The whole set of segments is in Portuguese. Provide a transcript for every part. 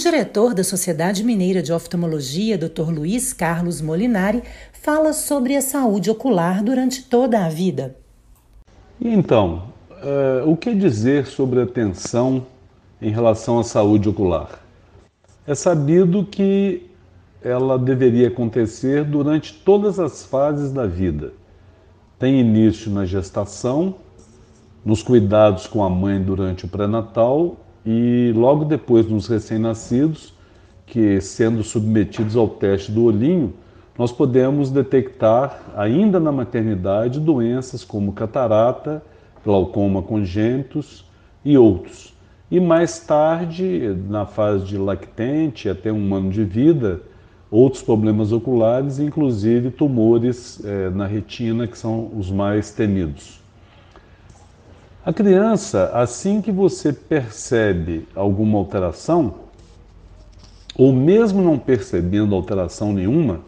diretor da Sociedade Mineira de Oftalmologia, Dr. Luiz Carlos Molinari, fala sobre a saúde ocular durante toda a vida. Então, uh, o que dizer sobre a atenção em relação à saúde ocular? É sabido que ela deveria acontecer durante todas as fases da vida. Tem início na gestação, nos cuidados com a mãe durante o pré-natal e logo depois nos recém-nascidos, que sendo submetidos ao teste do olhinho, nós podemos detectar ainda na maternidade doenças como catarata, glaucoma congênitos e outros. E mais tarde, na fase de lactente, até um ano de vida, outros problemas oculares, inclusive tumores eh, na retina, que são os mais temidos. A criança, assim que você percebe alguma alteração, ou mesmo não percebendo alteração nenhuma,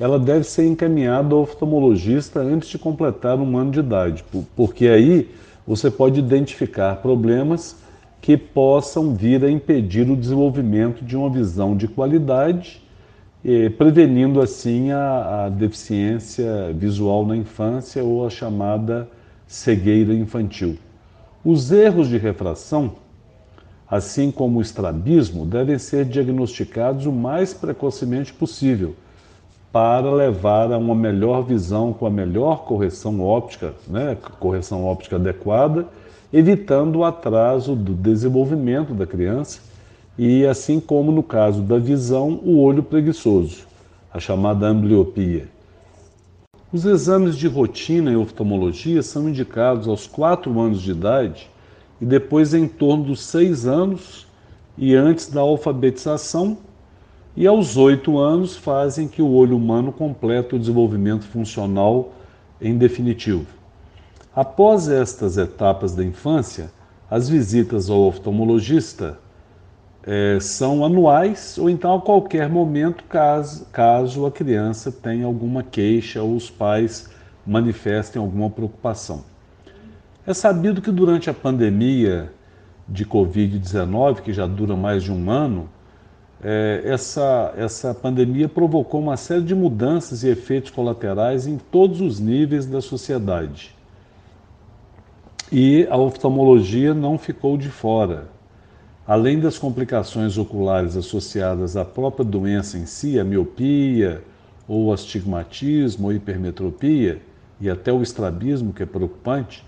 ela deve ser encaminhada ao oftalmologista antes de completar um ano de idade, porque aí você pode identificar problemas que possam vir a impedir o desenvolvimento de uma visão de qualidade, prevenindo assim a, a deficiência visual na infância ou a chamada cegueira infantil. Os erros de refração, assim como o estrabismo, devem ser diagnosticados o mais precocemente possível para levar a uma melhor visão com a melhor correção óptica, né, correção óptica adequada, evitando o atraso do desenvolvimento da criança e, assim como no caso da visão, o olho preguiçoso, a chamada ambliopia. Os exames de rotina em oftalmologia são indicados aos 4 anos de idade e depois em torno dos 6 anos e antes da alfabetização, e aos 8 anos fazem que o olho humano complete o desenvolvimento funcional em definitivo. Após estas etapas da infância, as visitas ao oftalmologista é, são anuais ou então a qualquer momento, caso, caso a criança tenha alguma queixa ou os pais manifestem alguma preocupação. É sabido que durante a pandemia de Covid-19, que já dura mais de um ano, é, essa, essa pandemia provocou uma série de mudanças e efeitos colaterais em todos os níveis da sociedade. E a oftalmologia não ficou de fora. Além das complicações oculares associadas à própria doença em si, a miopia, ou astigmatismo, ou hipermetropia, e até o estrabismo, que é preocupante,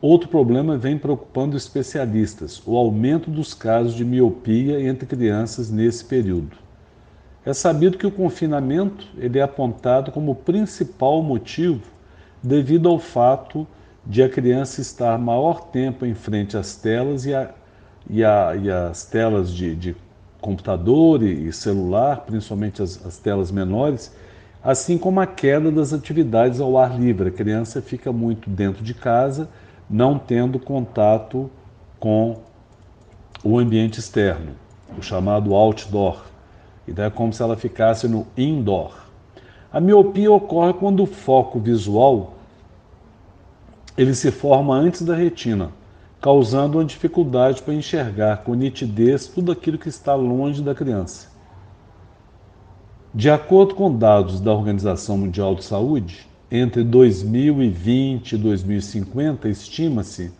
outro problema vem preocupando especialistas: o aumento dos casos de miopia entre crianças nesse período. É sabido que o confinamento ele é apontado como principal motivo devido ao fato de a criança estar maior tempo em frente às telas e a e, a, e as telas de, de, computador e, celular, principalmente as, as telas menores, assim como a queda das atividades ao ar livre. A criança fica muito dentro de casa, não tendo contato com o ambiente externo, o chamado outdoor. Então é como se ela ficasse no indoor. A miopia ocorre quando o foco visual ele se forma antes da retina causando uma dificuldade para enxergar com nitidez tudo aquilo que está longe da criança. De acordo com dados da Organização Mundial de Saúde, entre 2020 e 2050 estima-se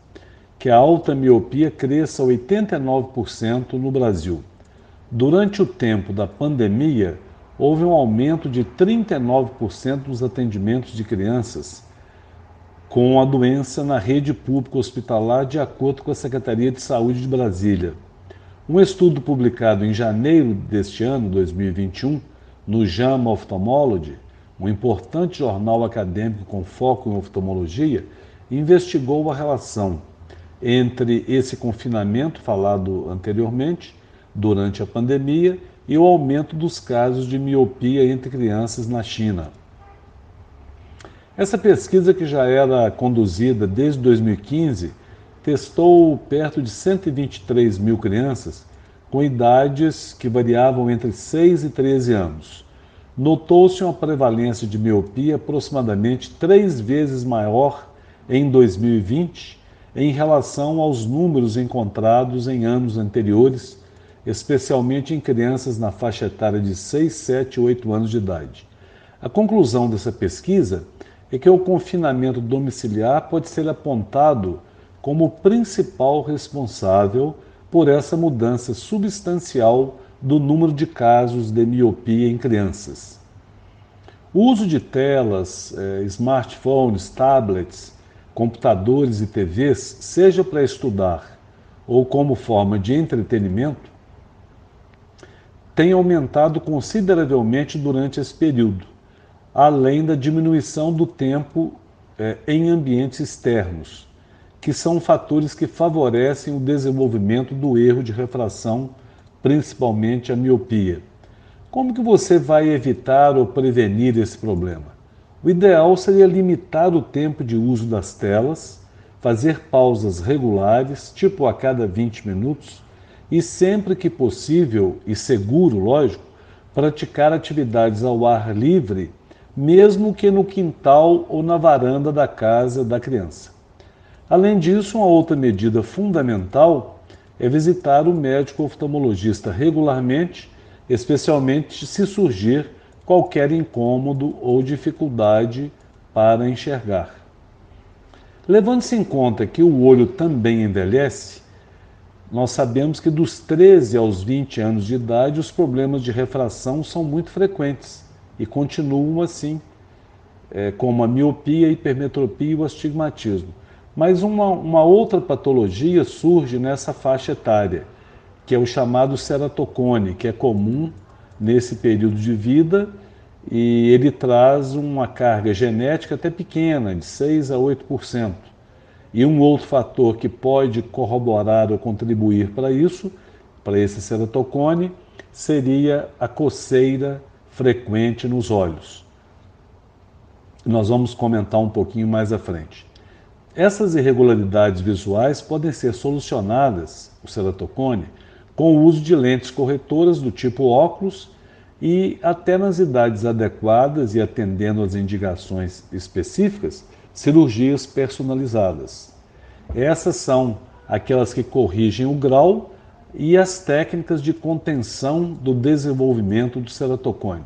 que a alta miopia cresça 89% no Brasil. Durante o tempo da pandemia, houve um aumento de 39% nos atendimentos de crianças com a doença na rede pública hospitalar, de acordo com a Secretaria de Saúde de Brasília. Um estudo publicado em janeiro deste ano, 2021, no JAMA Ophthalmology, um importante jornal acadêmico com foco em oftalmologia, investigou a relação entre esse confinamento falado anteriormente, durante a pandemia, e o aumento dos casos de miopia entre crianças na China. Essa pesquisa, que já era conduzida desde 2015, testou perto de 123 mil crianças com idades que variavam entre 6 e 13 anos. Notou-se uma prevalência de miopia aproximadamente três vezes maior em 2020 em relação aos números encontrados em anos anteriores, especialmente em crianças na faixa etária de 6, 7 e 8 anos de idade. A conclusão dessa pesquisa é que o confinamento domiciliar pode ser apontado como o principal responsável por essa mudança substancial do número de casos de miopia em crianças. O uso de telas, eh, smartphones, tablets, computadores e TVs, seja para estudar ou como forma de entretenimento, tem aumentado consideravelmente durante esse período, além da diminuição do tempo eh, em ambientes externos, que são fatores que favorecem o desenvolvimento do erro de refração, principalmente a miopia. Como que você vai evitar ou prevenir esse problema? O ideal seria limitar o tempo de uso das telas, fazer pausas regulares, tipo a cada 20 minutos, e sempre que possível e seguro, lógico, praticar atividades ao ar livre, mesmo que no quintal ou na varanda da casa da criança. Além disso, uma outra medida fundamental é visitar o médico oftalmologista regularmente, especialmente se surgir qualquer incômodo ou dificuldade para enxergar. Levando-se em conta que o olho também envelhece, nós sabemos que dos 13 aos 20 anos de idade os problemas de refração são muito frequentes e continuam assim, é, como a miopia, a hipermetropia e o astigmatismo. Mas uma, uma outra patologia surge nessa faixa etária, que é o chamado ceratocone, que é comum nesse período de vida e ele traz uma carga genética até pequena, de 6 a 8%. E um outro fator que pode corroborar ou contribuir para isso, para esse ceratocone, seria a coceira frequente nos olhos. Nós vamos comentar um pouquinho mais à frente. Essas irregularidades visuais podem ser solucionadas, o ceratocone, com o uso de lentes corretoras do tipo óculos e, até nas idades adequadas e atendendo às indicações específicas, cirurgias personalizadas. Essas são aquelas que corrigem o grau e as técnicas de contenção do desenvolvimento do ceratocone.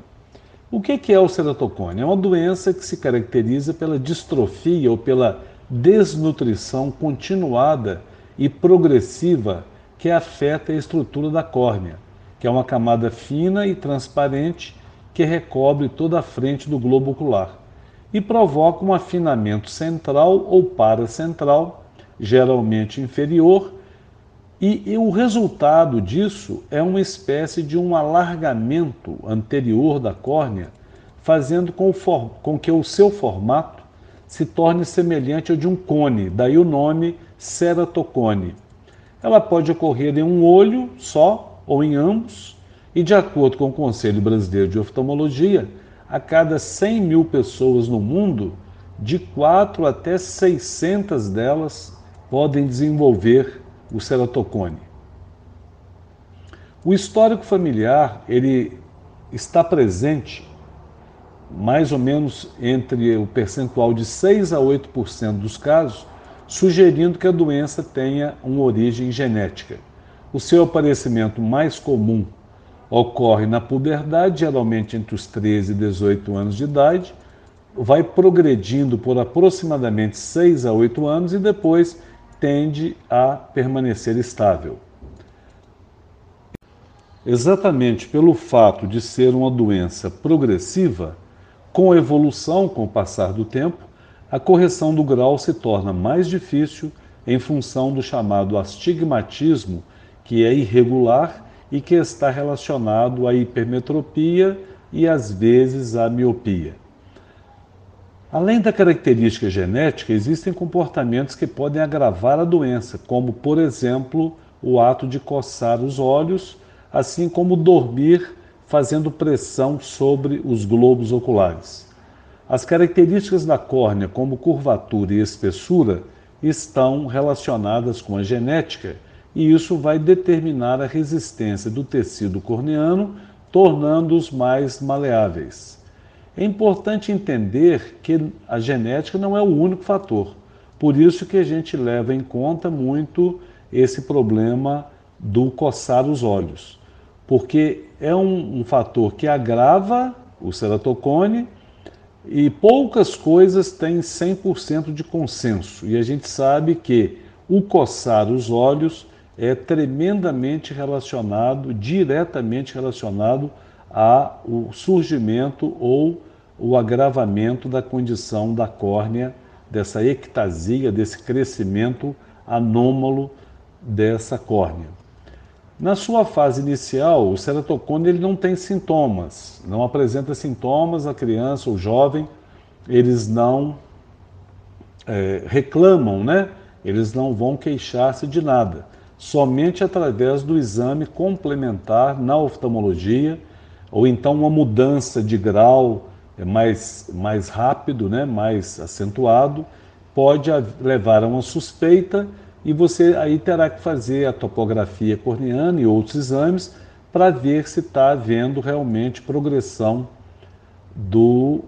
O que é o ceratocone? É uma doença que se caracteriza pela distrofia ou pela desnutrição continuada e progressiva que afeta a estrutura da córnea, que é uma camada fina e transparente que recobre toda a frente do globo ocular e provoca um afinamento central ou paracentral, geralmente inferior, e, e, o resultado disso é uma espécie de um alargamento anterior da córnea, fazendo com, com que o seu formato se torne semelhante ao de um cone, daí o nome ceratocone. Ela pode ocorrer em um olho só ou em ambos, e de acordo com o Conselho Brasileiro de Oftalmologia, a cada 100 mil pessoas no mundo, de 4 até 600 delas podem desenvolver o ceratocone. O histórico familiar ele está presente mais ou menos entre o percentual de 6 a 8% dos casos, sugerindo que a doença tenha uma origem genética. O seu aparecimento mais comum ocorre na puberdade, geralmente entre os 13 e 18 anos de idade, vai progredindo por aproximadamente 6 a 8 anos e depois tende a permanecer estável. Exatamente pelo fato de ser uma doença progressiva, com evolução, com o passar do tempo, a correção do grau se torna mais difícil em função do chamado astigmatismo, que é irregular e que está relacionado à hipermetropia e às vezes à miopia. Além da característica genética, existem comportamentos que podem agravar a doença, como, por exemplo, o ato de coçar os olhos, assim como dormir fazendo pressão sobre os globos oculares. As características da córnea, como curvatura e espessura, estão relacionadas com a genética e isso vai determinar a resistência do tecido corneano, tornando-os mais maleáveis. É importante entender que a genética não é o único fator, por isso que a gente leva em conta muito esse problema do coçar os olhos, porque é um, um fator que agrava o ceratocone e poucas coisas têm 100% de consenso. E a gente sabe que o coçar os olhos é tremendamente relacionado, diretamente relacionado ao surgimento ou o agravamento da condição da córnea, dessa ectasia, desse crescimento anômalo dessa córnea. Na sua fase inicial, o ceratocone ele não tem sintomas, não apresenta sintomas, a criança ou jovem, eles não é, reclamam, né? Eles não vão queixar-se de nada. Somente através do exame complementar na oftalmologia, ou então uma mudança de grau mais, mais rápido, né? mais acentuado, pode levar a uma suspeita e você aí terá que fazer a topografia corneana e outros exames para ver se está havendo realmente progressão do,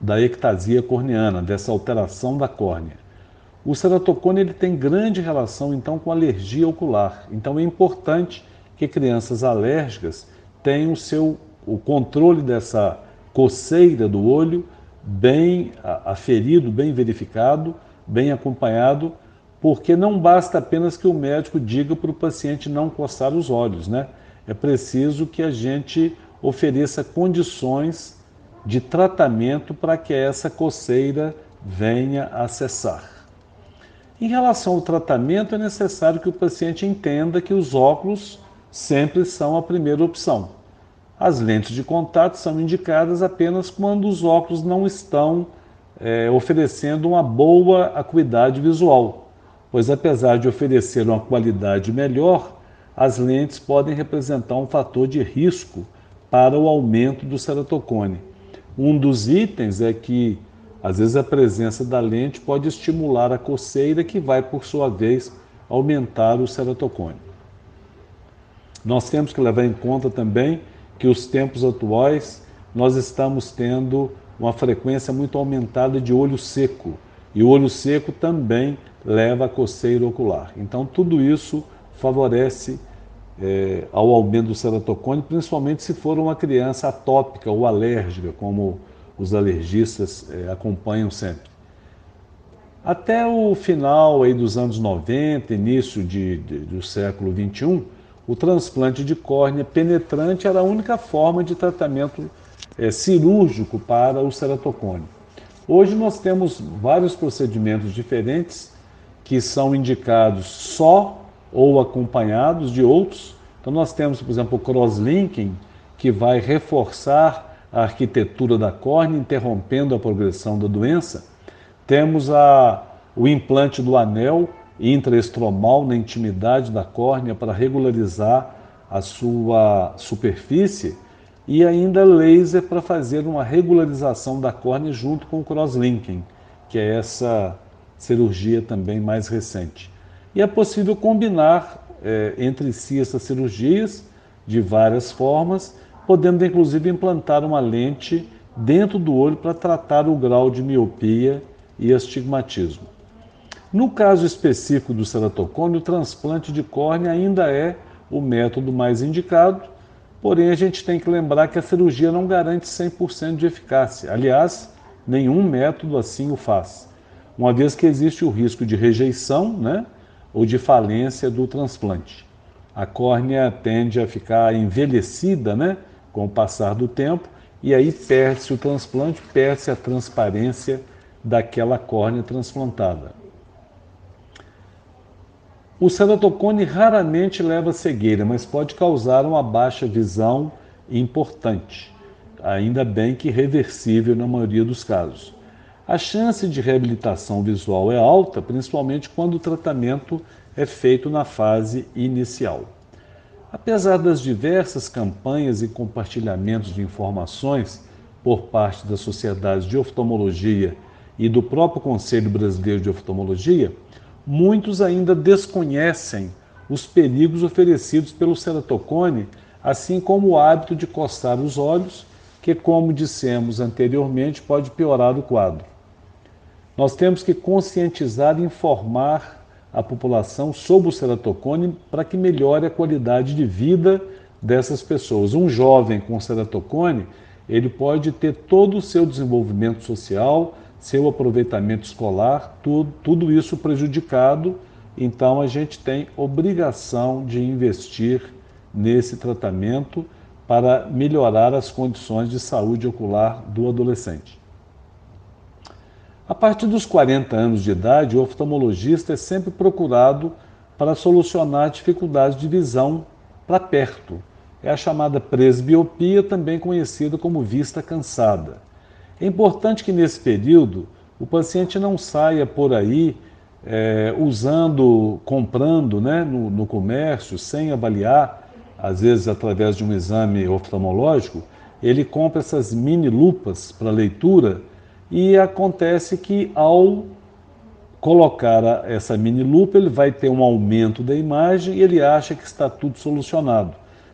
da ectasia corneana, dessa alteração da córnea. O ceratocone ele tem grande relação então com alergia ocular. Então é importante que crianças alérgicas tenham o seu o controle dessa coceira do olho bem aferido, bem verificado, bem acompanhado porque não basta apenas que o médico diga para o paciente não coçar os olhos, né? É preciso que a gente ofereça condições de tratamento para que essa coceira venha a cessar. Em relação ao tratamento, é necessário que o paciente entenda que os óculos sempre são a primeira opção. As lentes de contato são indicadas apenas quando os óculos não estão é, oferecendo uma boa acuidade visual pois apesar de oferecer uma qualidade melhor, as lentes podem representar um fator de risco para o aumento do ceratocone. Um dos itens é que, às vezes, a presença da lente pode estimular a coceira, que vai, por sua vez, aumentar o ceratocone. Nós temos que levar em conta também que os tempos atuais nós estamos tendo uma frequência muito aumentada de olho seco. E o olho seco também leva a coceira ocular. Então, tudo isso favorece é, ao aumento do ceratocone, principalmente se for uma criança atópica ou alérgica, como os alergistas é, acompanham sempre. Até o final aí dos anos 90, início de, de, do século 21, o transplante de córnea penetrante era a única forma de tratamento é, cirúrgico para o ceratocone. Hoje nós temos vários procedimentos diferentes que são indicados só ou acompanhados de outros. Então, nós temos, por exemplo, o crosslinking, que vai reforçar a arquitetura da córnea, interrompendo a progressão da doença. Temos a, o implante do anel intraestromal na intimidade da córnea para regularizar a sua superfície e ainda laser para fazer uma regularização da córnea junto com o crosslinking, que é essa cirurgia também mais recente. E é possível combinar é, entre si essas cirurgias de várias formas, podendo inclusive implantar uma lente dentro do olho para tratar o grau de miopia e astigmatismo. No caso específico do ceratocone, o transplante de córnea ainda é o método mais indicado, porém a gente tem que lembrar que a cirurgia não garante 100% de eficácia. Aliás, nenhum método assim o faz uma vez que existe o risco de rejeição né, ou de falência do transplante. A córnea tende a ficar envelhecida né, com o passar do tempo e aí perde-se o transplante, perde-se a transparência daquela córnea transplantada. O ceratocone raramente leva cegueira, mas pode causar uma baixa visão importante, ainda bem que reversível na maioria dos casos. A chance de reabilitação visual é alta, principalmente quando o tratamento é feito na fase inicial. Apesar das diversas campanhas e compartilhamentos de informações por parte das sociedades de oftalmologia e do próprio Conselho Brasileiro de Oftalmologia, muitos ainda desconhecem os perigos oferecidos pelo ceratocone, assim como o hábito de coçar os olhos, que, como dissemos anteriormente, pode piorar o quadro. Nós temos que conscientizar e informar a população sob o ceratocone para que melhore a qualidade de vida dessas pessoas. Um jovem com ceratocone, ele pode ter todo o seu desenvolvimento social, seu aproveitamento escolar, tudo, tudo isso prejudicado. Então a gente tem obrigação de investir nesse tratamento para melhorar as condições de saúde ocular do adolescente. A partir dos 40 anos de idade, o oftalmologista é sempre procurado para solucionar dificuldades de visão para perto. É a chamada presbiopia, também conhecida como vista cansada. É importante que nesse período o paciente não saia por aí é, usando, comprando né, no, no comércio, sem avaliar, às vezes através de um exame oftalmológico, ele compra essas mini lupas para leitura e acontece que ao colocar essa mini lupa, ele vai ter um aumento da imagem e ele acha que está tudo solucionado.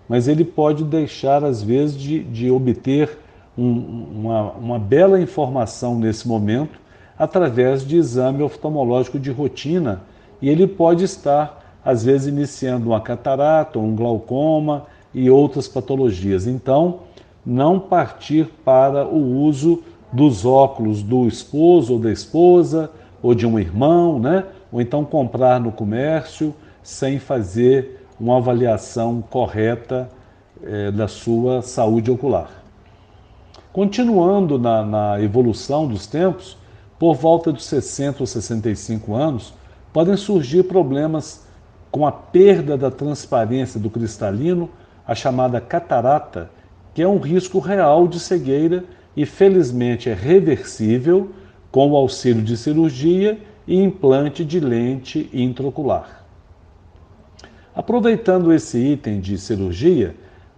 Mas ele pode deixar, às vezes, de, de obter um, uma, uma bela informação nesse momento através de exame oftalmológico de rotina e ele pode estar, às vezes, iniciando uma catarata, um glaucoma e outras patologias. Então, não partir para o uso dos óculos do esposo ou da esposa, ou de um irmão, né? ou então comprar no comércio sem fazer uma avaliação correta eh, da sua saúde ocular. Continuando na, na evolução dos tempos, por volta dos 60 ou 65 anos, podem surgir problemas com a perda da transparência do cristalino, a chamada catarata, que é um risco real de cegueira e felizmente é reversível com o auxílio de cirurgia e implante de lente intraocular. Aproveitando esse item de cirurgia,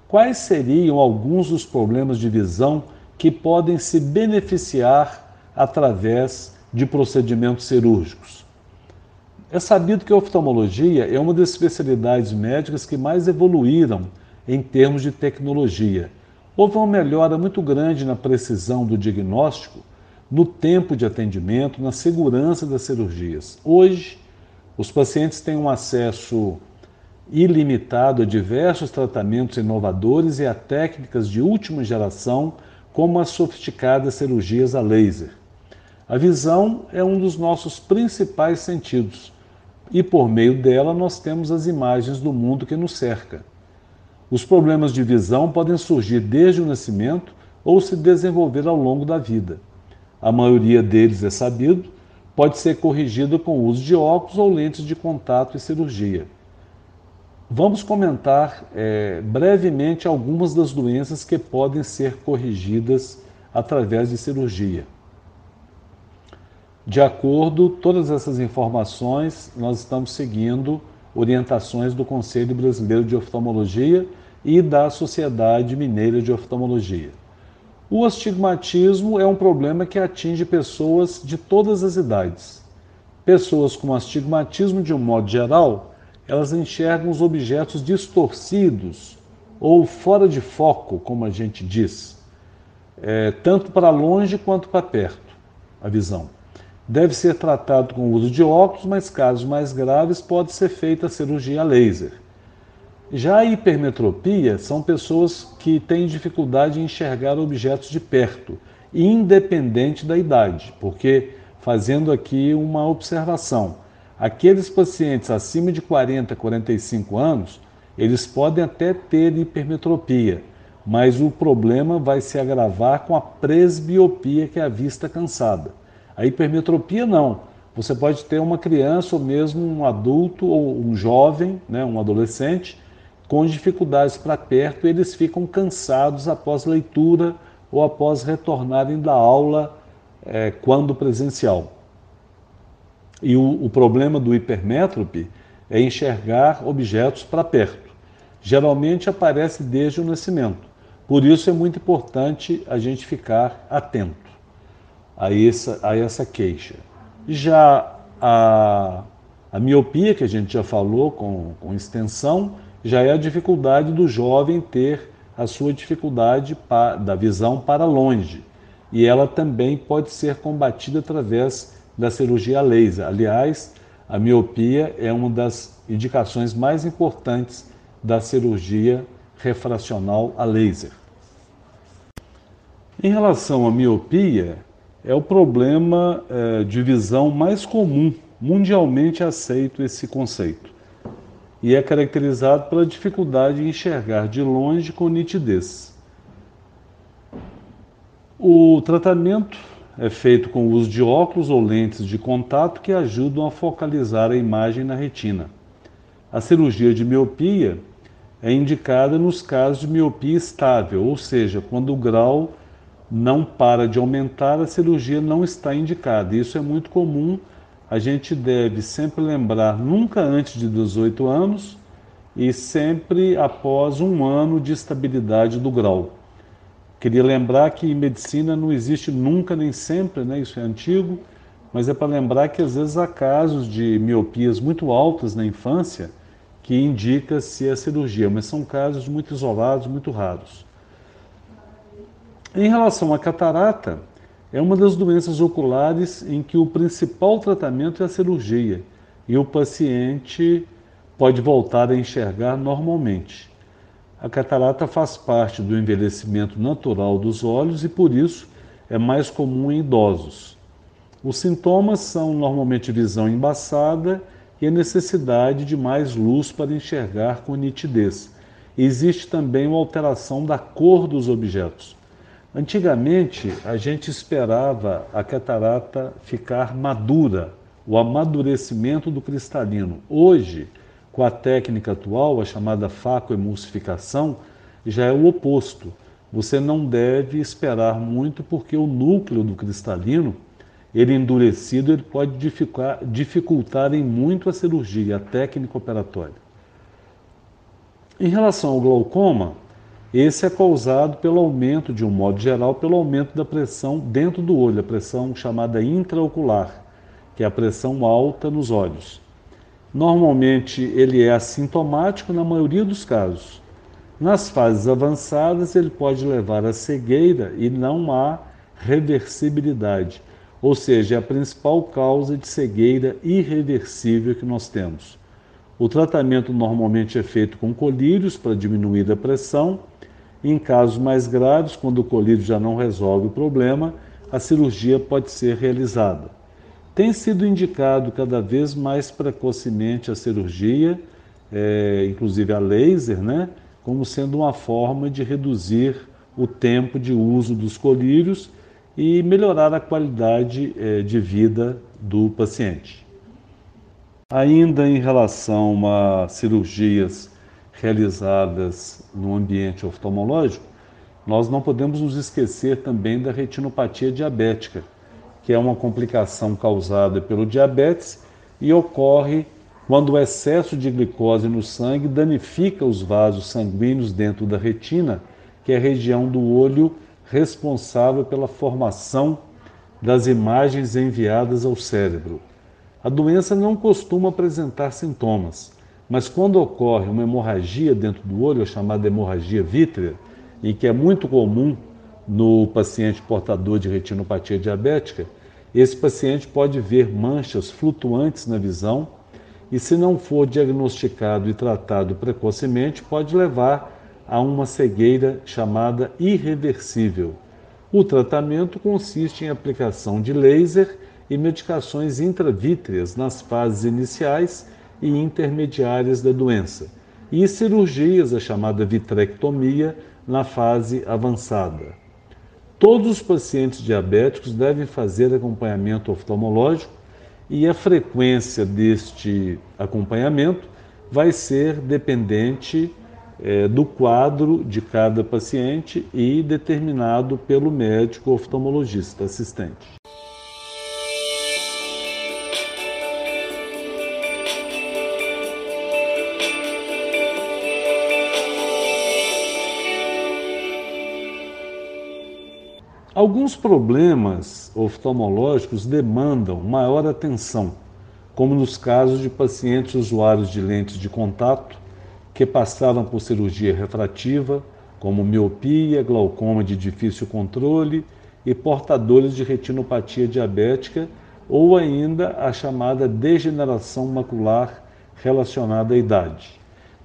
quais seriam alguns dos problemas de visão que podem se beneficiar através de procedimentos cirúrgicos? É sabido que a oftalmologia é uma das especialidades médicas que mais evoluíram em termos de tecnologia Houve uma melhora muito grande na precisão do diagnóstico, no tempo de atendimento, na segurança das cirurgias. Hoje, os pacientes têm um acesso ilimitado a diversos tratamentos inovadores e a técnicas de última geração, como as sofisticadas cirurgias a laser. A visão é um dos nossos principais sentidos e, por meio dela, nós temos as imagens do mundo que nos cerca. Os problemas de visão podem surgir desde o nascimento ou se desenvolver ao longo da vida. A maioria deles é sabido, pode ser corrigido com o uso de óculos ou lentes de contato e cirurgia. Vamos comentar é, brevemente algumas das doenças que podem ser corrigidas através de cirurgia. De acordo com todas essas informações, nós estamos seguindo orientações do Conselho Brasileiro de Oftalmologia e da Sociedade Mineira de Oftalmologia. O astigmatismo é um problema que atinge pessoas de todas as idades. Pessoas com astigmatismo, de um modo geral, elas enxergam os objetos distorcidos ou fora de foco, como a gente diz, é, tanto para longe quanto para perto, a visão. Deve ser tratado com o uso de óculos, mas casos mais graves pode ser feita a cirurgia laser. Já a hipermetropia são pessoas que têm dificuldade em enxergar objetos de perto, independente da idade, porque, fazendo aqui uma observação, aqueles pacientes acima de 40, 45 anos, eles podem até ter hipermetropia, mas o problema vai se agravar com a presbiopia, que é a vista cansada. A hipermetropia não. Você pode ter uma criança ou mesmo um adulto ou um jovem, né, um adolescente, com dificuldades para perto, eles ficam cansados após leitura ou após retornarem da aula é, quando presencial. E o, o problema do hipermétrope é enxergar objetos para perto. Geralmente aparece desde o nascimento. Por isso é muito importante a gente ficar atento a essa, a essa queixa. Já a, a miopia, que a gente já falou com, com extensão, já é a dificuldade do jovem ter a sua dificuldade da visão para longe. E ela também pode ser combatida através da cirurgia laser. Aliás, A miopia é uma das indicações mais importantes da cirurgia refracional a laser. Em relação à miopia, é o problema é, de visão mais comum, mundialmente aceito esse conceito, e é caracterizado pela dificuldade em enxergar de longe com nitidez. O tratamento é feito com o uso de óculos ou lentes de contato que ajudam a focalizar a imagem na retina. A cirurgia de miopia é indicada nos casos de miopia estável, ou seja, quando o grau não para de aumentar, a cirurgia não está indicada. Isso é muito comum. A gente deve sempre lembrar nunca antes de 18 anos e sempre após um ano de estabilidade do grau. Queria lembrar que em medicina não existe nunca nem sempre, né? isso é antigo, mas é para lembrar que às vezes há casos de miopias muito altas na infância que indica-se a cirurgia, mas são casos muito isolados, muito raros. Em relação à catarata, é uma das doenças oculares em que o principal tratamento é a cirurgia e o paciente pode voltar a enxergar normalmente. A catarata faz parte do envelhecimento natural dos olhos e, por isso, é mais comum em idosos. Os sintomas são normalmente visão embaçada e a necessidade de mais luz para enxergar com nitidez. Existe também uma alteração da cor dos objetos. Antigamente, a gente esperava a catarata ficar madura, o amadurecimento do cristalino. Hoje, com a técnica atual, a chamada facoemulsificação, já é o oposto. Você não deve esperar muito porque o núcleo do cristalino, ele endurecido, ele pode dificultar, dificultar em muito a cirurgia, a técnica operatória. Em relação ao glaucoma, esse é causado pelo aumento, de um modo geral, pelo aumento da pressão dentro do olho, a pressão chamada intraocular, que é a pressão alta nos olhos. Normalmente ele é assintomático na maioria dos casos. Nas fases avançadas, ele pode levar à cegueira e não há reversibilidade, ou seja, é a principal causa de cegueira irreversível que nós temos. O tratamento normalmente é feito com colírios para diminuir a pressão. Em casos mais graves, quando o colírio já não resolve o problema, a cirurgia pode ser realizada. Tem sido indicado cada vez mais precocemente a cirurgia, é, inclusive a laser, né, como sendo uma forma de reduzir o tempo de uso dos colírios e melhorar a qualidade é, de vida do paciente. Ainda em relação a cirurgias realizadas no ambiente oftalmológico, nós não podemos nos esquecer também da retinopatia diabética, que é uma complicação causada pelo diabetes e ocorre quando o excesso de glicose no sangue danifica os vasos sanguíneos dentro da retina, que é a região do olho responsável pela formação das imagens enviadas ao cérebro. A doença não costuma apresentar sintomas, mas quando ocorre uma hemorragia dentro do olho, a chamada hemorragia vítrea, e que é muito comum no paciente portador de retinopatia diabética, esse paciente pode ver manchas flutuantes na visão e, se não for diagnosticado e tratado precocemente, pode levar a uma cegueira chamada irreversível. O tratamento consiste em aplicação de laser e medicações intravítreas nas fases iniciais e intermediárias da doença, e cirurgias, a chamada vitrectomia, na fase avançada. Todos os pacientes diabéticos devem fazer acompanhamento oftalmológico e a frequência deste acompanhamento vai ser dependente é, do quadro de cada paciente e determinado pelo médico oftalmologista assistente. Alguns problemas oftalmológicos demandam maior atenção, como nos casos de pacientes usuários de lentes de contato que passaram por cirurgia refrativa, como miopia, glaucoma de difícil controle e portadores de retinopatia diabética, ou ainda a chamada degeneração macular relacionada à idade.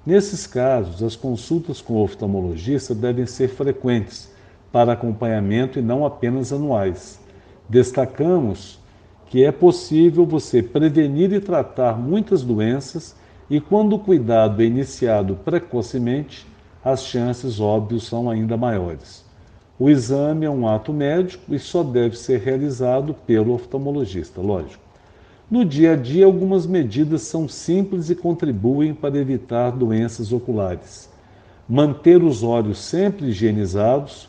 Nesses casos, as consultas com o oftalmologista devem ser frequentes para acompanhamento e não apenas anuais. Destacamos que é possível você prevenir e tratar muitas doenças e quando o cuidado é iniciado precocemente, as chances, óbvio, são ainda maiores. O exame é um ato médico e só deve ser realizado pelo oftalmologista, lógico. No dia a dia, algumas medidas são simples e contribuem para evitar doenças oculares. Manter os olhos sempre higienizados,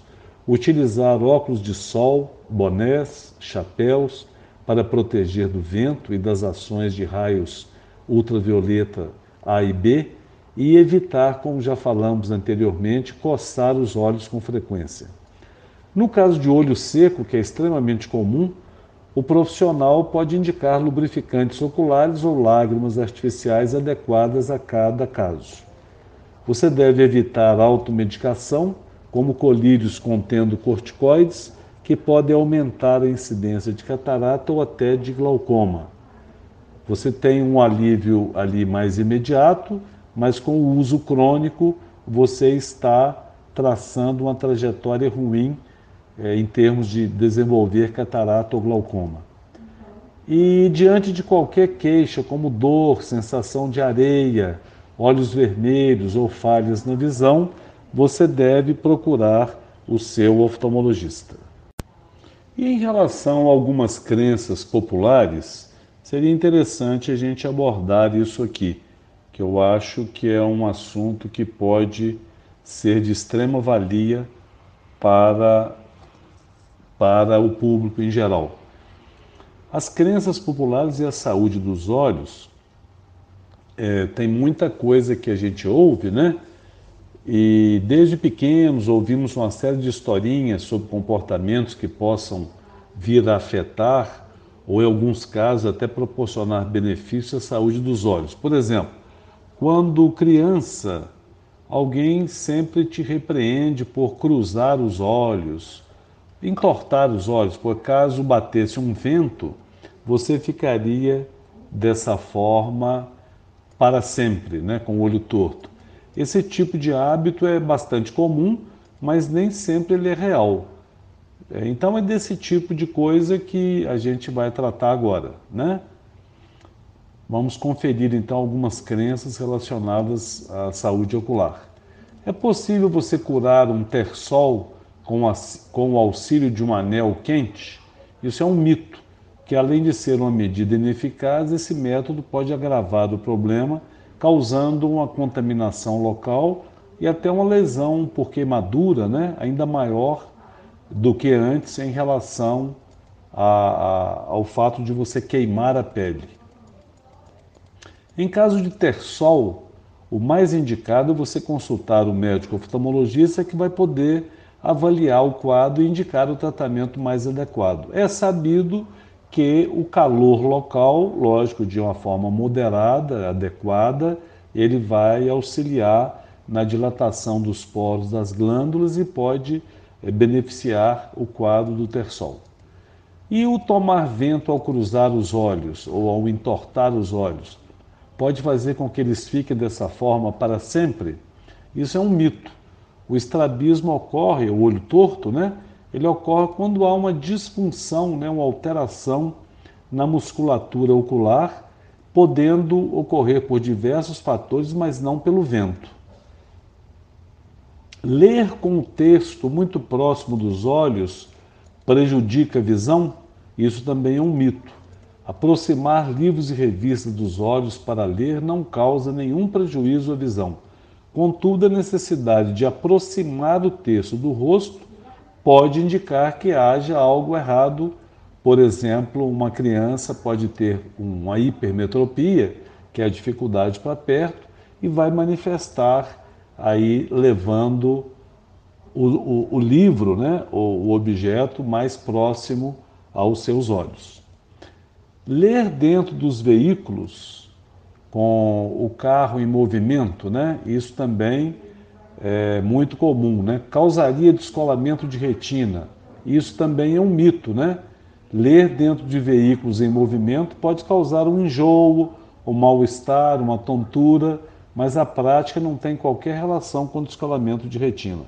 utilizar óculos de sol, bonés, chapéus para proteger do vento e das ações de raios ultravioleta A e B e evitar, como já falamos anteriormente, coçar os olhos com frequência. No caso de olho seco, que é extremamente comum, o profissional pode indicar lubrificantes oculares ou lágrimas artificiais adequadas a cada caso. Você deve evitar automedicação, como colírios contendo corticoides, que podem aumentar a incidência de catarata ou até de glaucoma. Você tem um alívio ali mais imediato, mas com o uso crônico você está traçando uma trajetória ruim é, em termos de desenvolver catarata ou glaucoma. E diante de qualquer queixa, como dor, sensação de areia, olhos vermelhos ou falhas na visão, você deve procurar o seu oftalmologista. E em relação a algumas crenças populares, seria interessante a gente abordar isso aqui, que eu acho que é um assunto que pode ser de extrema valia para para o público em geral. As crenças populares e a saúde dos olhos é, tem muita coisa que a gente ouve, né? E desde pequenos ouvimos uma série de historinhas sobre comportamentos que possam vir a afetar ou, em alguns casos, até proporcionar benefícios à saúde dos olhos. Por exemplo, quando criança, alguém sempre te repreende por cruzar os olhos entortar os olhos, por caso batesse um vento, você ficaria dessa forma para sempre, né, com o olho torto. Esse tipo de hábito é bastante comum, mas nem sempre ele é real. É, então é desse tipo de coisa que a gente vai tratar agora, né? Vamos conferir então algumas crenças relacionadas à saúde ocular. É possível você curar um terçol com, a, com o auxílio de um anel quente, isso é um mito, que além de ser uma medida ineficaz, esse método pode agravar o problema, causando uma contaminação local e até uma lesão por queimadura né, ainda maior do que antes em relação a, a, ao fato de você queimar a pele. Em caso de ter sol, o mais indicado é você consultar o médico oftalmologista que vai poder avaliar o quadro e indicar o tratamento mais adequado. É sabido que o calor local, lógico, de uma forma moderada, adequada, ele vai auxiliar na dilatação dos poros das glândulas e pode é, beneficiar o quadro do terçol. E o tomar vento ao cruzar os olhos ou ao entortar os olhos pode fazer com que eles fiquem dessa forma para sempre? Isso é um mito. O estrabismo ocorre, o olho torto, né? Ele ocorre quando há uma disfunção, né, uma alteração na musculatura ocular, podendo ocorrer por diversos fatores, mas não pelo vento. Ler com o texto muito próximo dos olhos prejudica a visão? Isso também é um mito. Aproximar livros e revistas dos olhos para ler não causa nenhum prejuízo à visão Contudo, a necessidade de aproximar o texto do rosto pode indicar que haja algo errado. Por exemplo, uma criança pode ter uma hipermetropia, que é a dificuldade para perto, e vai manifestar aí levando o, o, o livro, né, o, o objeto mais próximo aos seus olhos. Ler dentro dos veículos com o carro em movimento, né? Isso também é muito comum, né? Causaria descolamento de retina. Isso também é um mito, né? Ler dentro de veículos em movimento pode causar um enjoo, um mal-estar, uma tontura, mas a prática não tem qualquer relação com descolamento de retina.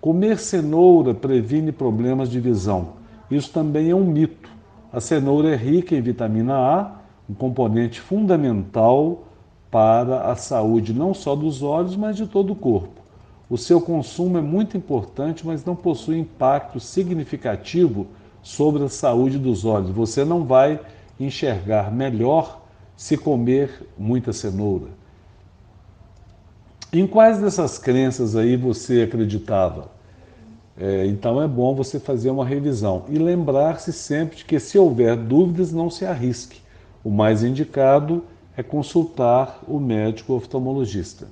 Comer cenoura previne problemas de visão. Isso também é um mito. A cenoura é rica em vitamina A, um componente fundamental para a saúde não só dos olhos, mas de todo o corpo. O seu consumo é muito importante, mas não possui impacto significativo sobre a saúde dos olhos. Você não vai enxergar melhor se comer muita cenoura. Em quais dessas crenças aí você acreditava? É, então é bom você fazer uma revisão e lembrar-se sempre de que se houver dúvidas, não se arrisque. O mais indicado é consultar o médico oftalmologista.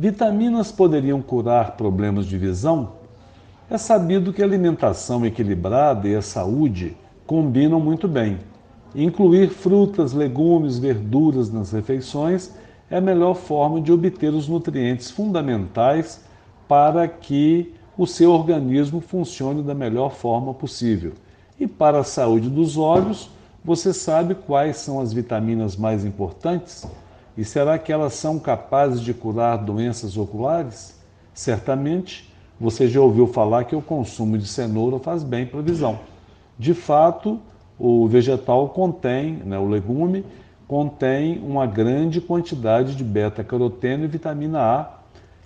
Vitaminas poderiam curar problemas de visão? É sabido que alimentação equilibrada e a saúde combinam muito bem. Incluir frutas, legumes, verduras nas refeições é a melhor forma de obter os nutrientes fundamentais para que o seu organismo funcione da melhor forma possível. E para a saúde dos olhos, você sabe quais são as vitaminas mais importantes? E será que elas são capazes de curar doenças oculares? Certamente, você já ouviu falar que o consumo de cenoura faz bem para a visão. De fato, o vegetal contém, né, o legume, contém uma grande quantidade de beta-caroteno e vitamina A,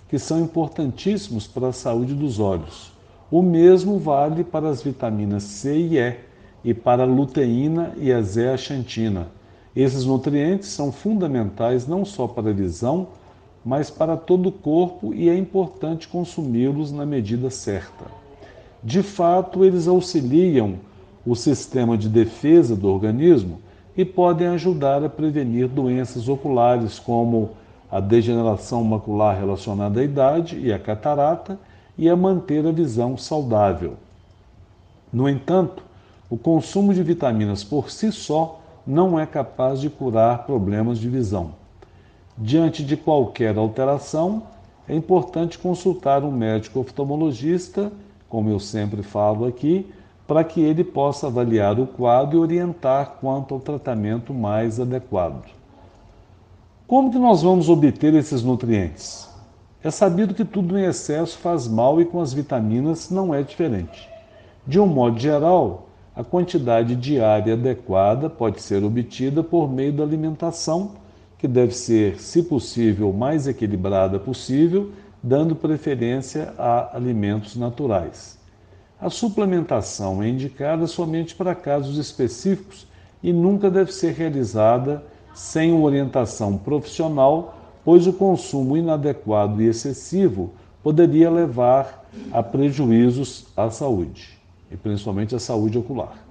que são importantíssimos para a saúde dos olhos. O mesmo vale para as vitaminas C e E e para a luteína e a zeaxantina esses nutrientes são fundamentais não só para a visão, mas para todo o corpo e é importante consumi-los na medida certa. De fato, eles auxiliam o sistema de defesa do organismo e podem ajudar a prevenir doenças oculares como a degeneração macular relacionada à idade e a catarata e a manter a visão saudável. No entanto, o consumo de vitaminas por si só não é capaz de curar problemas de visão. Diante de qualquer alteração, é importante consultar um médico oftalmologista, como eu sempre falo aqui, para que ele possa avaliar o quadro e orientar quanto ao tratamento mais adequado. Como que nós vamos obter esses nutrientes? É sabido que tudo em excesso faz mal e com as vitaminas não é diferente. De um modo geral, a quantidade diária adequada pode ser obtida por meio da alimentação, que deve ser, se possível, mais equilibrada possível, dando preferência a alimentos naturais. A suplementação é indicada somente para casos específicos e nunca deve ser realizada sem orientação profissional, pois o consumo inadequado e excessivo poderia levar a prejuízos à saúde e principalmente a saúde ocular.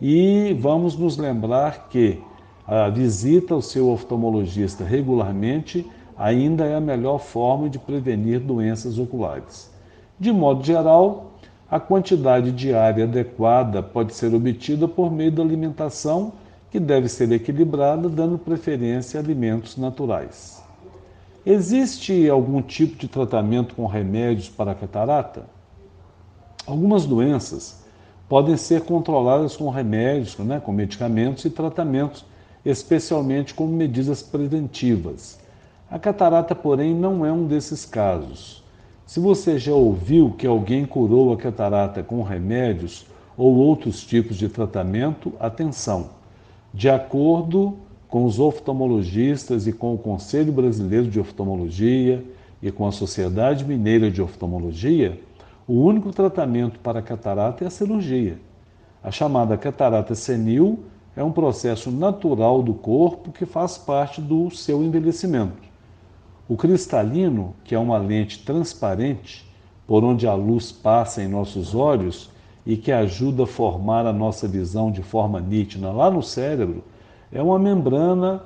E vamos nos lembrar que a visita ao seu oftalmologista regularmente ainda é a melhor forma de prevenir doenças oculares. De modo geral, a quantidade diária adequada pode ser obtida por meio da alimentação, que deve ser equilibrada, dando preferência a alimentos naturais. Existe algum tipo de tratamento com remédios para a catarata? Algumas doenças podem ser controladas com remédios, né, com medicamentos e tratamentos, especialmente como medidas preventivas. A catarata, porém, não é um desses casos. Se você já ouviu que alguém curou a catarata com remédios ou outros tipos de tratamento, atenção. De acordo com os oftalmologistas e com o Conselho Brasileiro de Oftalmologia e com a Sociedade Mineira de Oftalmologia, o único tratamento para a catarata é a cirurgia. A chamada catarata senil é um processo natural do corpo que faz parte do seu envelhecimento. O cristalino, que é uma lente transparente por onde a luz passa em nossos olhos e que ajuda a formar a nossa visão de forma nítida. Lá no cérebro, é uma membrana,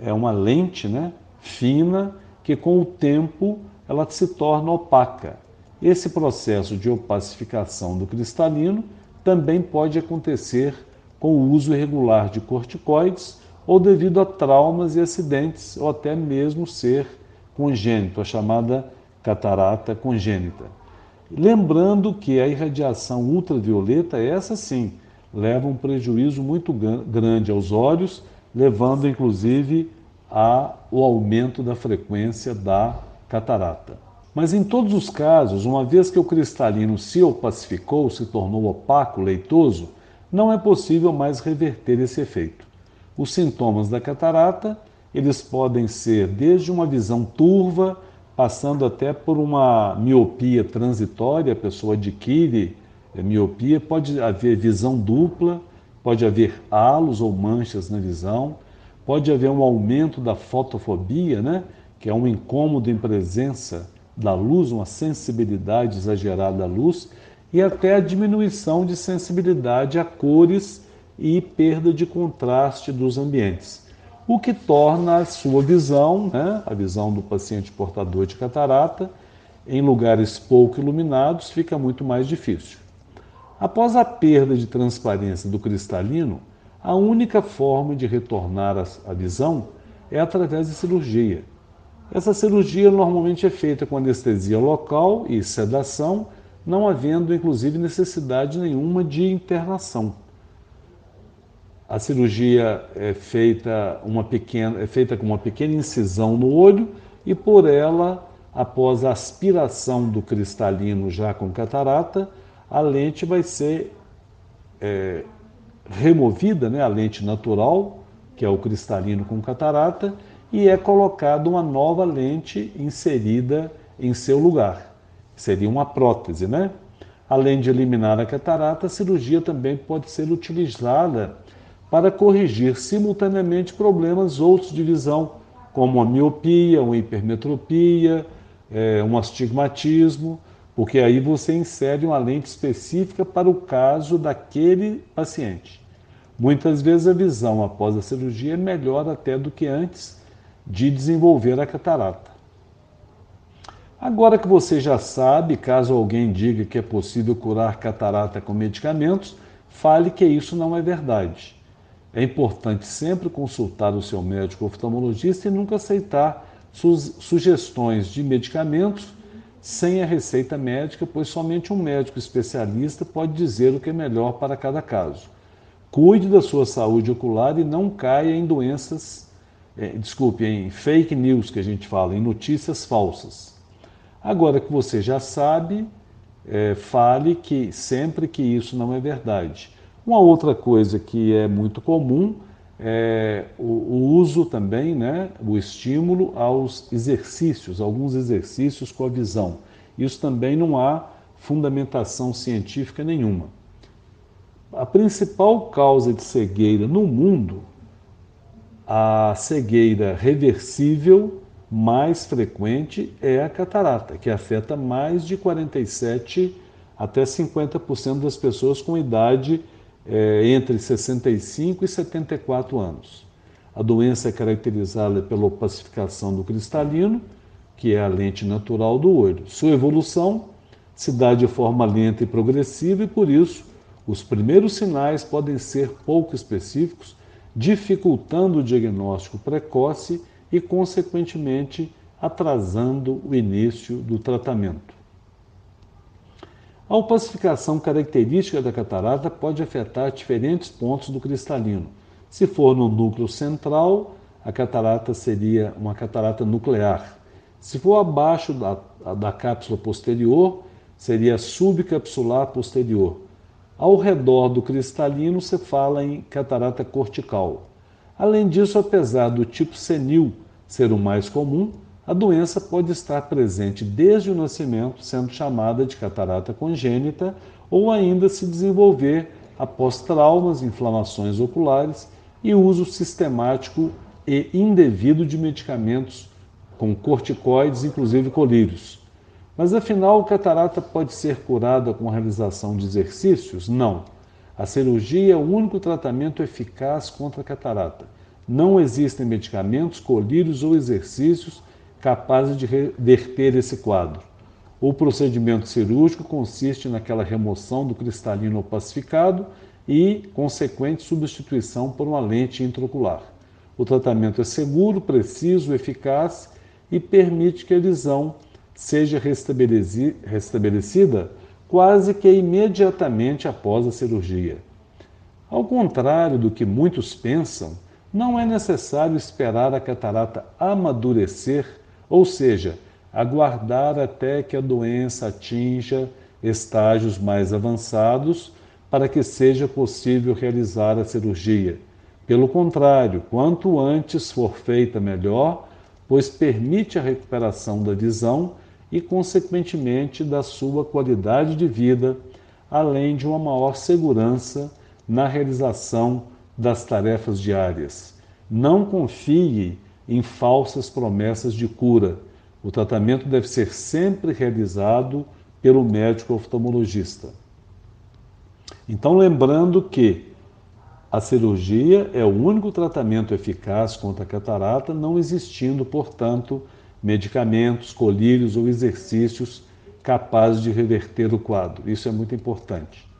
é uma lente né, fina que com o tempo ela se torna opaca. Esse processo de opacificação do cristalino também pode acontecer com o uso irregular de corticoides ou devido a traumas e acidentes, ou até mesmo ser congênito, a chamada catarata congênita. Lembrando que a irradiação ultravioleta, essa sim, leva um prejuízo muito grande aos olhos, levando inclusive ao aumento da frequência da catarata. Mas em todos os casos, uma vez que o cristalino se opacificou, se tornou opaco, leitoso, não é possível mais reverter esse efeito. Os sintomas da catarata, eles podem ser desde uma visão turva, passando até por uma miopia transitória, a pessoa adquire é, miopia, pode haver visão dupla, pode haver halos ou manchas na visão, pode haver um aumento da fotofobia, né, que é um incômodo em presença da luz, uma sensibilidade exagerada à luz, e até a diminuição de sensibilidade a cores e perda de contraste dos ambientes, o que torna a sua visão, né, a visão do paciente portador de catarata, em lugares pouco iluminados, fica muito mais difícil. Após a perda de transparência do cristalino, a única forma de retornar a visão é através de cirurgia. Essa cirurgia normalmente é feita com anestesia local e sedação, não havendo inclusive necessidade nenhuma de internação. A cirurgia é feita, uma pequena, é feita com uma pequena incisão no olho e por ela, após a aspiração do cristalino já com catarata, a lente vai ser é, removida, né, a lente natural, que é o cristalino com catarata, e é colocada uma nova lente inserida em seu lugar. Seria uma prótese, né? Além de eliminar a catarata, a cirurgia também pode ser utilizada para corrigir simultaneamente problemas outros de visão, como a miopia, uma hipermetropia, é, um astigmatismo, porque aí você insere uma lente específica para o caso daquele paciente. Muitas vezes a visão após a cirurgia é melhor até do que antes de desenvolver a catarata. Agora que você já sabe, caso alguém diga que é possível curar catarata com medicamentos, fale que isso não é verdade. É importante sempre consultar o seu médico oftalmologista e nunca aceitar sugestões de medicamentos sem a receita médica, pois somente um médico especialista pode dizer o que é melhor para cada caso. Cuide da sua saúde ocular e não caia em doenças, é, desculpe, em fake news que a gente fala, em notícias falsas. Agora que você já sabe, é, fale que sempre que isso não é verdade. Uma outra coisa que é muito comum é o, o uso também, né, o estímulo aos exercícios, alguns exercícios com a visão. Isso também não há fundamentação científica nenhuma. A principal causa de cegueira no mundo, a cegueira reversível mais frequente é a catarata, que afeta mais de 47 até 50% das pessoas com idade é, entre 65 e 74 anos. A doença é caracterizada pela opacificação do cristalino, que é a lente natural do olho. Sua evolução se dá de forma lenta e progressiva e, por isso, os primeiros sinais podem ser pouco específicos, dificultando o diagnóstico precoce e, consequentemente, atrasando o início do tratamento. A opacificação característica da catarata pode afetar diferentes pontos do cristalino. Se for no núcleo central, a catarata seria uma catarata nuclear. Se for abaixo da, da cápsula posterior, seria subcapsular posterior. Ao redor do cristalino, se fala em catarata cortical. Além disso, apesar do tipo senil ser o mais comum, a doença pode estar presente desde o nascimento, sendo chamada de catarata congênita, ou ainda se desenvolver após traumas, inflamações oculares e uso sistemático e indevido de medicamentos com corticoides, inclusive colírios. Mas afinal, a catarata pode ser curada com a realização de exercícios? Não. A cirurgia é o único tratamento eficaz contra a catarata. Não existem medicamentos, colírios ou exercícios capazes de reverter esse quadro. O procedimento cirúrgico consiste naquela remoção do cristalino opacificado e consequente substituição por uma lente intraocular. O tratamento é seguro, preciso, eficaz e permite que a visão seja restabelecida quase que imediatamente após a cirurgia. Ao contrário do que muitos pensam, não é necessário esperar a catarata amadurecer, ou seja, aguardar até que a doença atinja estágios mais avançados para que seja possível realizar a cirurgia. Pelo contrário, quanto antes for feita, melhor, pois permite a recuperação da visão e, consequentemente, da sua qualidade de vida, além de uma maior segurança na realização das tarefas diárias. Não confie em falsas promessas de cura. O tratamento deve ser sempre realizado pelo médico oftalmologista. Então, lembrando que a cirurgia é o único tratamento eficaz contra a catarata, não existindo, portanto, medicamentos, colírios ou exercícios capazes de reverter o quadro. Isso é muito importante.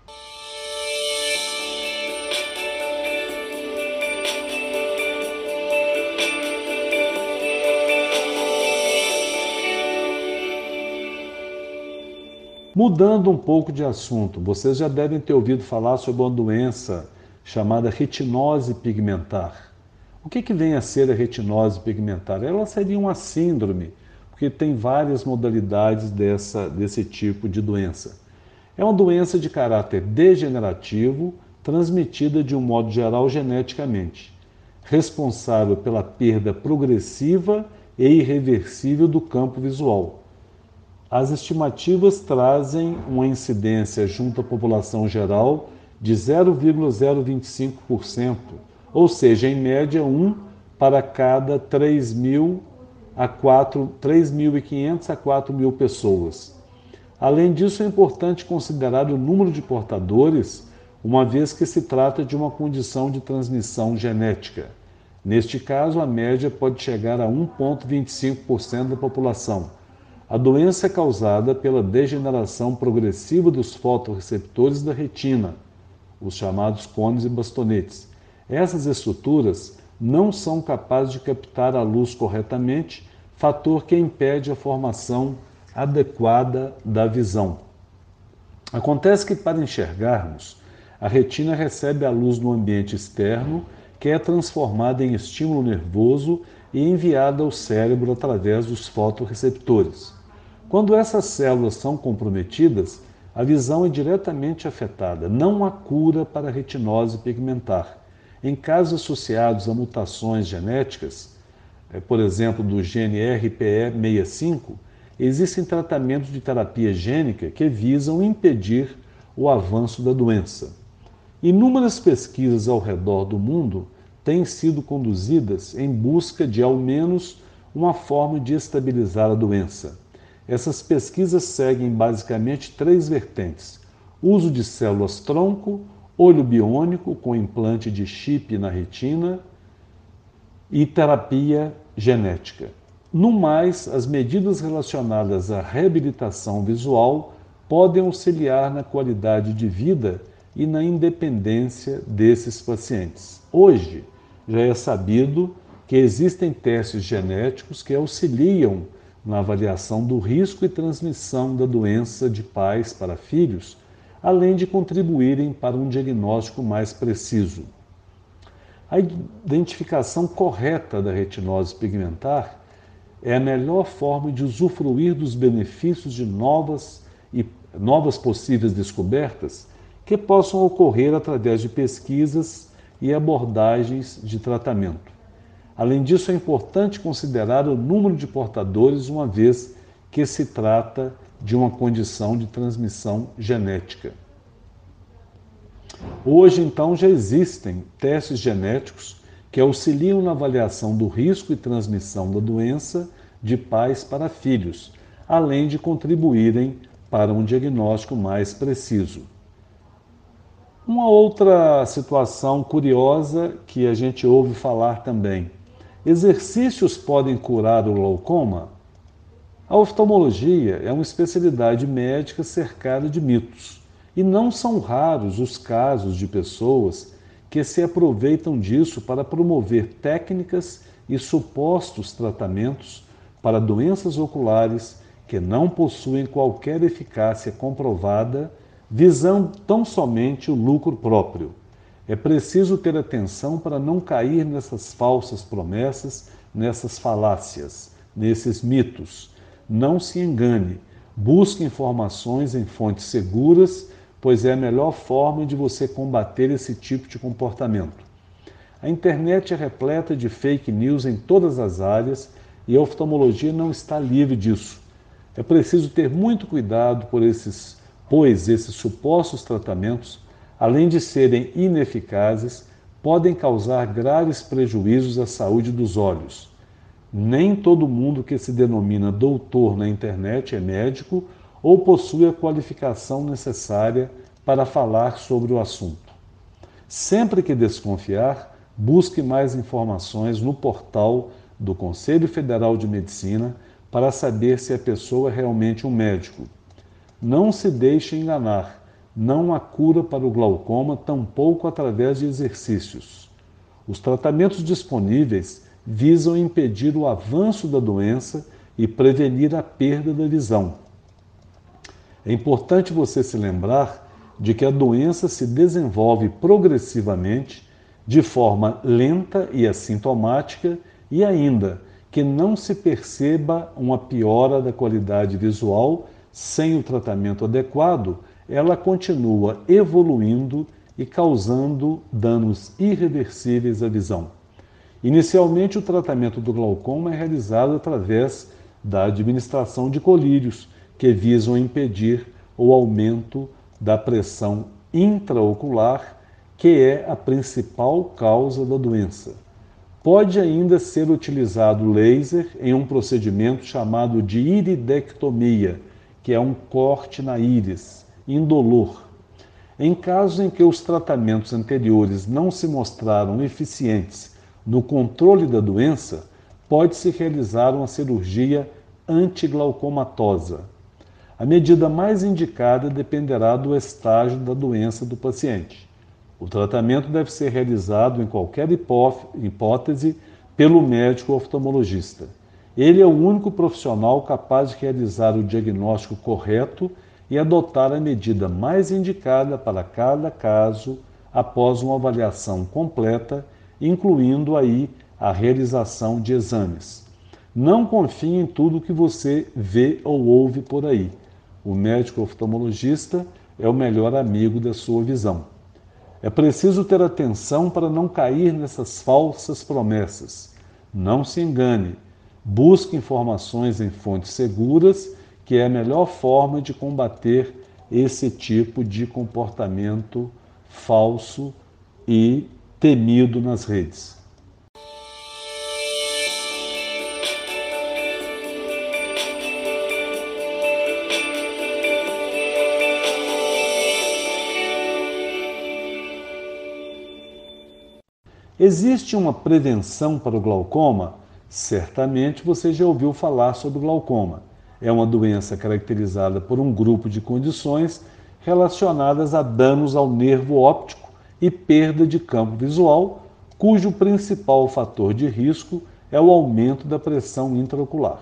Mudando um pouco de assunto, vocês já devem ter ouvido falar sobre uma doença chamada retinose pigmentar. O que, que vem a ser a retinose pigmentar? Ela seria uma síndrome, porque tem várias modalidades dessa, desse tipo de doença. É uma doença de caráter degenerativo, transmitida de um modo geral geneticamente, responsável pela perda progressiva e irreversível do campo visual. As estimativas trazem uma incidência junto à população geral de 0,025%, ou seja, em média, um para cada 3.000 a 3.500 a 4.000 pessoas. Além disso, é importante considerar o número de portadores, uma vez que se trata de uma condição de transmissão genética. Neste caso, a média pode chegar a 1,25% da população. A doença é causada pela degeneração progressiva dos fotoreceptores da retina, os chamados cones e bastonetes. Essas estruturas não são capazes de captar a luz corretamente, fator que impede a formação adequada da visão. Acontece que para enxergarmos, a retina recebe a luz no ambiente externo, que é transformada em estímulo nervoso e enviada ao cérebro através dos fotoreceptores. Quando essas células são comprometidas, a visão é diretamente afetada. Não há cura para a retinose pigmentar. Em casos associados a mutações genéticas, eh, por exemplo, do gene RPE65, existem tratamentos de terapia gênica que visam impedir o avanço da doença. Inúmeras pesquisas ao redor do mundo têm sido conduzidas em busca de, ao menos, uma forma de estabilizar a doença. Essas pesquisas seguem basicamente três vertentes: uso de células-tronco, olho biônico com implante de chip na retina e terapia genética. No mais, as medidas relacionadas à reabilitação visual podem auxiliar na qualidade de vida e na independência desses pacientes. Hoje, já é sabido que existem testes genéticos que auxiliam na avaliação do risco e transmissão da doença de pais para filhos, além de contribuírem para um diagnóstico mais preciso. A identificação correta da retinose pigmentar é a melhor forma de usufruir dos benefícios de novas e novas possíveis descobertas que possam ocorrer através de pesquisas e abordagens de tratamento. Além disso, é importante considerar o número de portadores, uma vez que se trata de uma condição de transmissão genética. Hoje, então, já existem testes genéticos que auxiliam na avaliação do risco e transmissão da doença de pais para filhos, além de contribuírem para um diagnóstico mais preciso. Uma outra situação curiosa que a gente ouve falar também Exercícios podem curar o glaucoma? A oftalmologia é uma especialidade médica cercada de mitos. E não são raros os casos de pessoas que se aproveitam disso para promover técnicas e supostos tratamentos para doenças oculares que não possuem qualquer eficácia comprovada, visando tão somente o lucro próprio. É preciso ter atenção para não cair nessas falsas promessas, nessas falácias, nesses mitos. Não se engane, busque informações em fontes seguras, pois é a melhor forma de você combater esse tipo de comportamento. A internet é repleta de fake news em todas as áreas e a oftalmologia não está livre disso. É preciso ter muito cuidado por esses, pois esses supostos tratamentos, além de serem ineficazes, podem causar graves prejuízos à saúde dos olhos. Nem todo mundo que se denomina doutor na internet é médico ou possui a qualificação necessária para falar sobre o assunto. Sempre que desconfiar, busque mais informações no portal do Conselho Federal de Medicina para saber se a pessoa é realmente um médico. Não se deixe enganar. Não há cura para o glaucoma, tampouco através de exercícios. Os tratamentos disponíveis visam impedir o avanço da doença e prevenir a perda da visão. É importante você se lembrar de que a doença se desenvolve progressivamente, de forma lenta e assintomática, e ainda que não se perceba uma piora da qualidade visual sem o tratamento adequado, ela continua evoluindo e causando danos irreversíveis à visão. Inicialmente, o tratamento do glaucoma é realizado através da administração de colírios, que visam impedir o aumento da pressão intraocular, que é a principal causa da doença. Pode ainda ser utilizado laser em um procedimento chamado de iridectomia, que é um corte na íris, indolor. Em casos em que os tratamentos anteriores não se mostraram eficientes no controle da doença, pode-se realizar uma cirurgia antiglaucomatosa. A medida mais indicada dependerá do estágio da doença do paciente. O tratamento deve ser realizado em qualquer hipótese pelo médico oftalmologista. Ele é o único profissional capaz de realizar o diagnóstico correto e adotar a medida mais indicada para cada caso após uma avaliação completa, incluindo aí a realização de exames. Não confie em tudo que você vê ou ouve por aí. O médico oftalmologista é o melhor amigo da sua visão. É preciso ter atenção para não cair nessas falsas promessas. Não se engane. Busque informações em fontes seguras, que é a melhor forma de combater esse tipo de comportamento falso e temido nas redes. Existe uma prevenção para o glaucoma? Certamente você já ouviu falar sobre glaucoma. É uma doença caracterizada por um grupo de condições relacionadas a danos ao nervo óptico e perda de campo visual, cujo principal fator de risco é o aumento da pressão intraocular.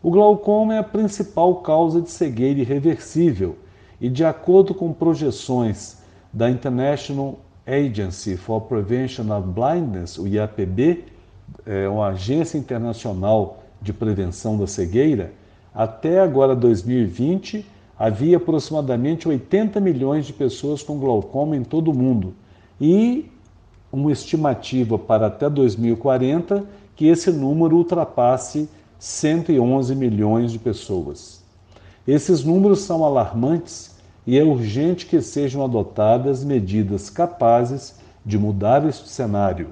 O glaucoma é a principal causa de cegueira irreversível e, de acordo com projeções da International Agency for Prevention of Blindness, o IAPB, é uma agência internacional de prevenção da cegueira, até agora 2020 havia aproximadamente 80 milhões de pessoas com glaucoma em todo o mundo e uma estimativa para até 2040 que esse número ultrapasse 111 milhões de pessoas. Esses números são alarmantes e é urgente que sejam adotadas medidas capazes de mudar este cenário.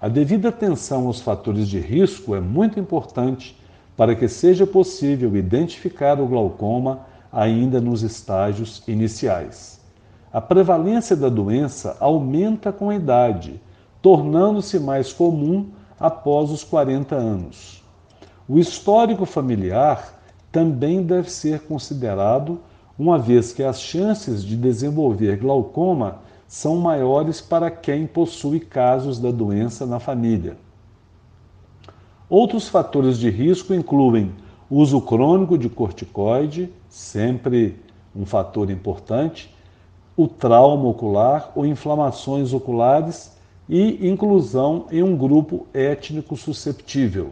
A devida atenção aos fatores de risco é muito importante para que seja possível identificar o glaucoma ainda nos estágios iniciais. A prevalência da doença aumenta com a idade, tornando-se mais comum após os 40 anos. O histórico familiar também deve ser considerado uma vez que as chances de desenvolver glaucoma são maiores para quem possui casos da doença na família. Outros fatores de risco incluem uso crônico de corticoide, sempre um fator importante, o trauma ocular ou inflamações oculares e inclusão em um grupo étnico susceptível.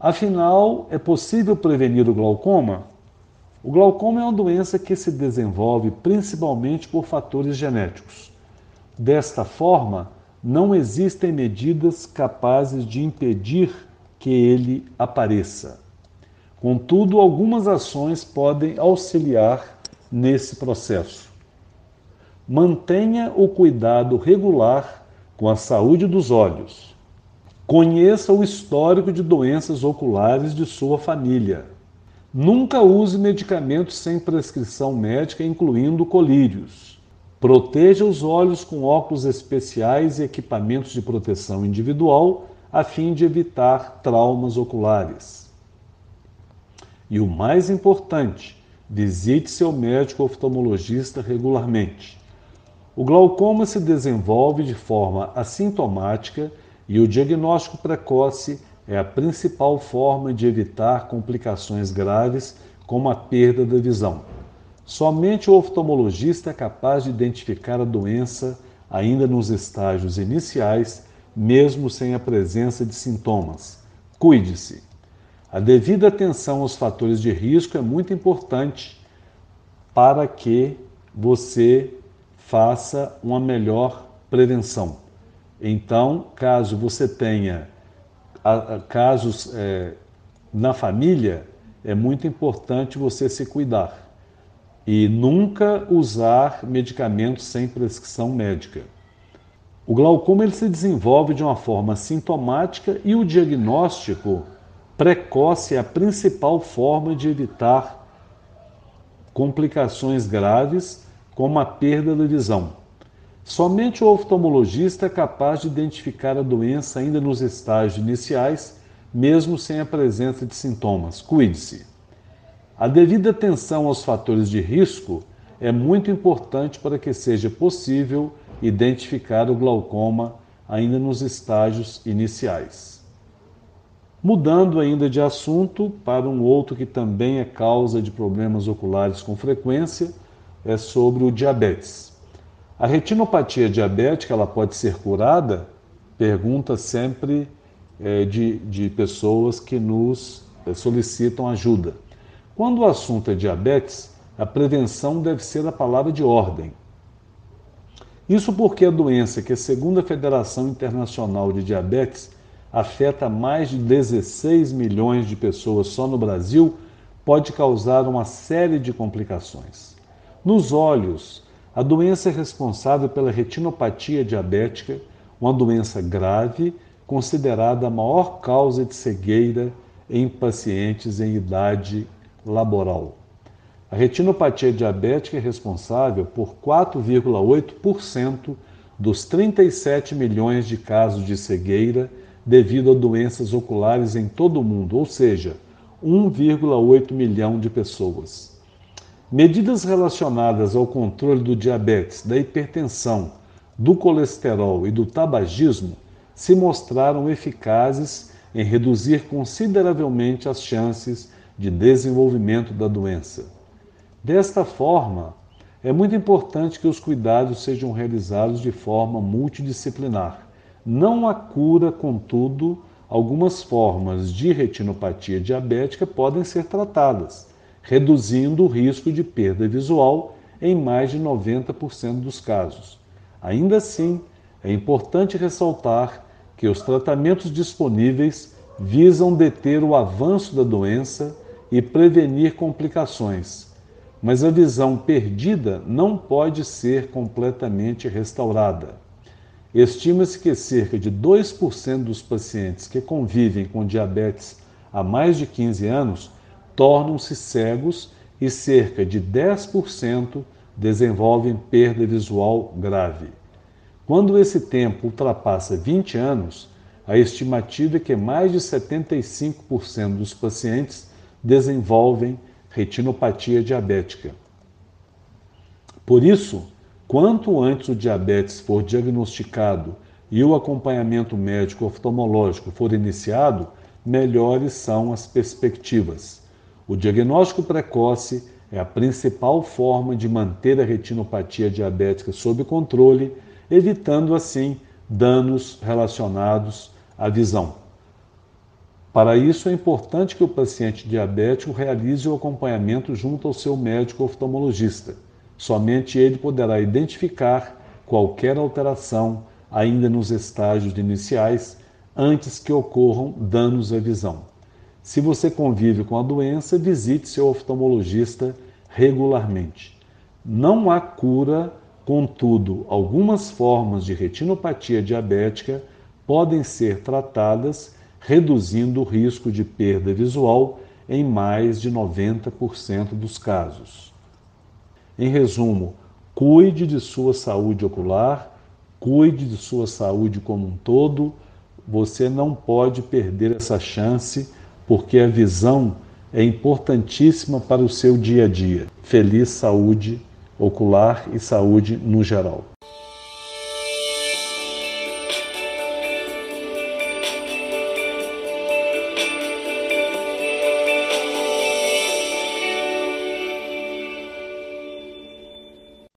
Afinal, é possível prevenir o glaucoma? O glaucoma é uma doença que se desenvolve principalmente por fatores genéticos. Desta forma, não existem medidas capazes de impedir que ele apareça. Contudo, algumas ações podem auxiliar nesse processo. Mantenha o cuidado regular com a saúde dos olhos. Conheça o histórico de doenças oculares de sua família. Nunca use medicamentos sem prescrição médica, incluindo colírios. Proteja os olhos com óculos especiais e equipamentos de proteção individual, a fim de evitar traumas oculares. E o mais importante, visite seu médico oftalmologista regularmente. O glaucoma se desenvolve de forma assintomática e o diagnóstico precoce é a principal forma de evitar complicações graves como a perda da visão. Somente o oftalmologista é capaz de identificar a doença ainda nos estágios iniciais, mesmo sem a presença de sintomas. Cuide-se. A devida atenção aos fatores de risco é muito importante para que você faça uma melhor prevenção. Então, caso você tenha casos é, na família, é muito importante você se cuidar e nunca usar medicamentos sem prescrição médica. O glaucoma ele se desenvolve de uma forma sintomática e o diagnóstico precoce é a principal forma de evitar complicações graves como a perda da visão. Somente o oftalmologista é capaz de identificar a doença ainda nos estágios iniciais, mesmo sem a presença de sintomas. Cuide-se. A devida atenção aos fatores de risco é muito importante para que seja possível identificar o glaucoma ainda nos estágios iniciais. Mudando ainda de assunto para um outro que também é causa de problemas oculares com frequência, é sobre o diabetes. A retinopatia diabética ela pode ser curada? Pergunta sempre é, de, de pessoas que nos é, solicitam ajuda. Quando o assunto é diabetes, a prevenção deve ser a palavra de ordem. Isso porque a doença, que segundo a Federação Internacional de Diabetes, afeta mais de 16 milhões de pessoas só no Brasil, pode causar uma série de complicações. Nos olhos, a doença é responsável pela retinopatia diabética, uma doença grave, considerada a maior causa de cegueira em pacientes em idade laboral. A retinopatia diabética é responsável por 4,8% dos 37 milhões de casos de cegueira devido a doenças oculares em todo o mundo, ou seja, 1,8 milhão de pessoas. Medidas relacionadas ao controle do diabetes, da hipertensão, do colesterol e do tabagismo se mostraram eficazes em reduzir consideravelmente as chances de desenvolvimento da doença. Desta forma, é muito importante que os cuidados sejam realizados de forma multidisciplinar. Não há cura, contudo, algumas formas de retinopatia diabética podem ser tratadas reduzindo o risco de perda visual em mais de 90% dos casos. Ainda assim, é importante ressaltar que os tratamentos disponíveis visam deter o avanço da doença e prevenir complicações, mas a visão perdida não pode ser completamente restaurada. Estima-se que cerca de 2% dos pacientes que convivem com diabetes há mais de 15 anos tornam-se cegos e cerca de 10% desenvolvem perda visual grave. Quando esse tempo ultrapassa 20 anos, a estimativa é que mais de 75% dos pacientes desenvolvem retinopatia diabética. Por isso, quanto antes o diabetes for diagnosticado e o acompanhamento médico oftalmológico for iniciado, melhores são as perspectivas. O diagnóstico precoce é a principal forma de manter a retinopatia diabética sob controle, evitando assim danos relacionados à visão. Para isso, é importante que o paciente diabético realize o acompanhamento junto ao seu médico oftalmologista. Somente ele poderá identificar qualquer alteração ainda nos estágios iniciais antes que ocorram danos à visão. Se você convive com a doença, visite seu oftalmologista regularmente. Não há cura, contudo, algumas formas de retinopatia diabética podem ser tratadas reduzindo o risco de perda visual em mais de 90% dos casos. Em resumo, cuide de sua saúde ocular, cuide de sua saúde como um todo. Você não pode perder essa chance, porque a visão é importantíssima para o seu dia a dia. Feliz saúde ocular e saúde no geral.